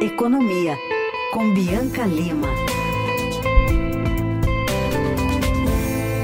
Economia, com Bianca Lima.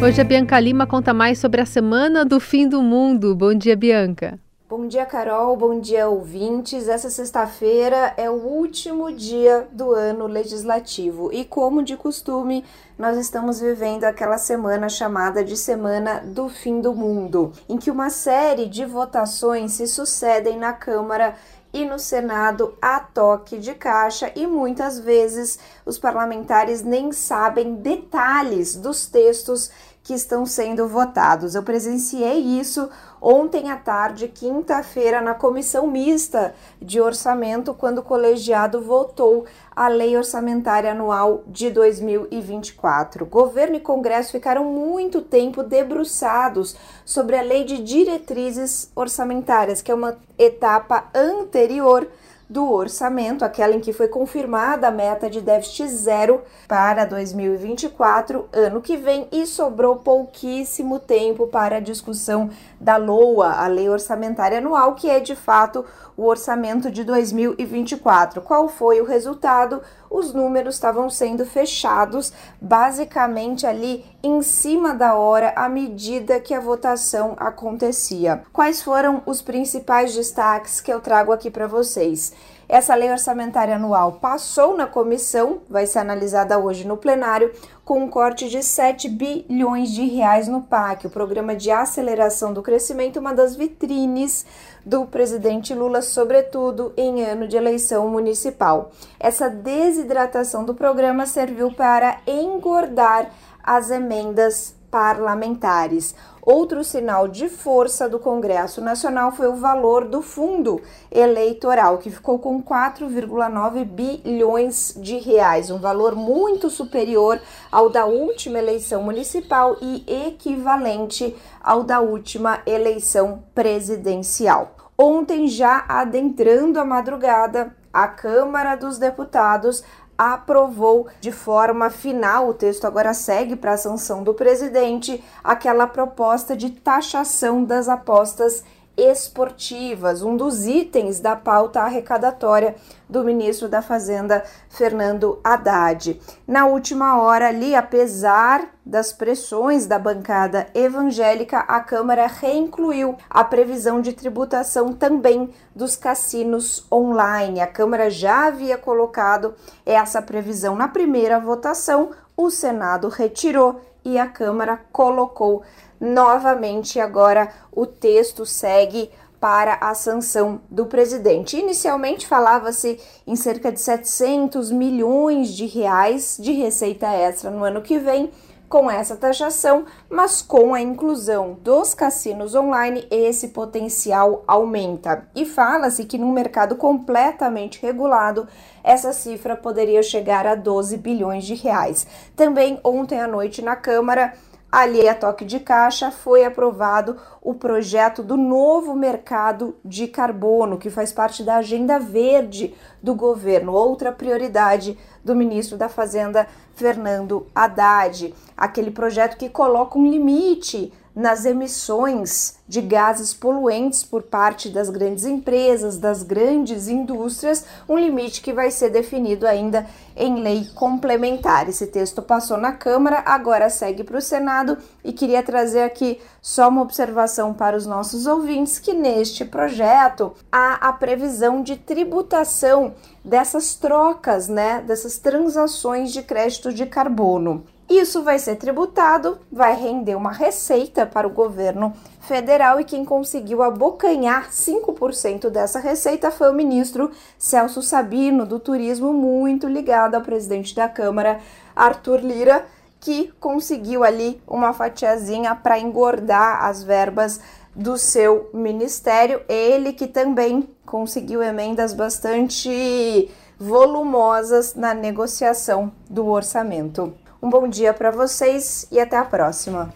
Hoje a Bianca Lima conta mais sobre a Semana do Fim do Mundo. Bom dia, Bianca. Bom dia, Carol. Bom dia, ouvintes. Essa sexta-feira é o último dia do ano legislativo e, como de costume, nós estamos vivendo aquela semana chamada de Semana do Fim do Mundo, em que uma série de votações se sucedem na Câmara e no Senado a toque de caixa e muitas vezes os parlamentares nem sabem detalhes dos textos que estão sendo votados. Eu presenciei isso ontem à tarde, quinta-feira, na comissão mista de orçamento, quando o colegiado votou a Lei Orçamentária Anual de 2024. Governo e Congresso ficaram muito tempo debruçados sobre a Lei de Diretrizes Orçamentárias, que é uma etapa anterior do orçamento, aquela em que foi confirmada a meta de déficit zero para 2024, ano que vem, e sobrou pouquíssimo tempo para a discussão da LOA, a Lei Orçamentária Anual, que é de fato o orçamento de 2024. Qual foi o resultado? Os números estavam sendo fechados basicamente ali em cima da hora à medida que a votação acontecia. Quais foram os principais destaques que eu trago aqui para vocês? Essa lei orçamentária anual passou na comissão, vai ser analisada hoje no plenário, com um corte de 7 bilhões de reais no PAC, o Programa de Aceleração do Crescimento, uma das vitrines do presidente Lula, sobretudo em ano de eleição municipal. Essa desidratação do programa serviu para engordar as emendas parlamentares. Outro sinal de força do Congresso Nacional foi o valor do fundo eleitoral, que ficou com 4,9 bilhões de reais, um valor muito superior ao da última eleição municipal e equivalente ao da última eleição presidencial. Ontem, já adentrando a madrugada, a Câmara dos Deputados aprovou de forma final, o texto agora segue para a sanção do presidente, aquela proposta de taxação das apostas esportivas, um dos itens da pauta arrecadatória do ministro da Fazenda, Fernando Haddad. Na última hora ali, apesar das pressões da bancada evangélica, a Câmara reincluiu a previsão de tributação também dos cassinos online. A Câmara já havia colocado essa previsão na primeira votação, o Senado retirou e a Câmara colocou novamente. Agora o texto segue para a sanção do presidente. Inicialmente falava-se em cerca de 700 milhões de reais de receita extra no ano que vem com essa taxação, mas com a inclusão dos cassinos online, esse potencial aumenta. E fala-se que num mercado completamente regulado, essa cifra poderia chegar a 12 bilhões de reais. Também ontem à noite na Câmara, ali a toque de caixa, foi aprovado o projeto do novo mercado de carbono, que faz parte da agenda verde do governo, outra prioridade do ministro da Fazenda, Fernando Haddad. Aquele projeto que coloca um limite nas emissões de gases poluentes por parte das grandes empresas, das grandes indústrias, um limite que vai ser definido ainda em lei complementar. Esse texto passou na Câmara, agora segue para o Senado e queria trazer aqui só uma observação para os nossos ouvintes que neste projeto há a previsão de tributação dessas trocas, né, dessas transações de crédito de carbono. Isso vai ser tributado, vai render uma receita para o governo federal e quem conseguiu abocanhar 5% dessa receita foi o ministro Celso Sabino, do turismo, muito ligado ao presidente da Câmara, Arthur Lira, que conseguiu ali uma fatiazinha para engordar as verbas do seu ministério. Ele que também conseguiu emendas bastante volumosas na negociação do orçamento. Um bom dia para vocês e até a próxima.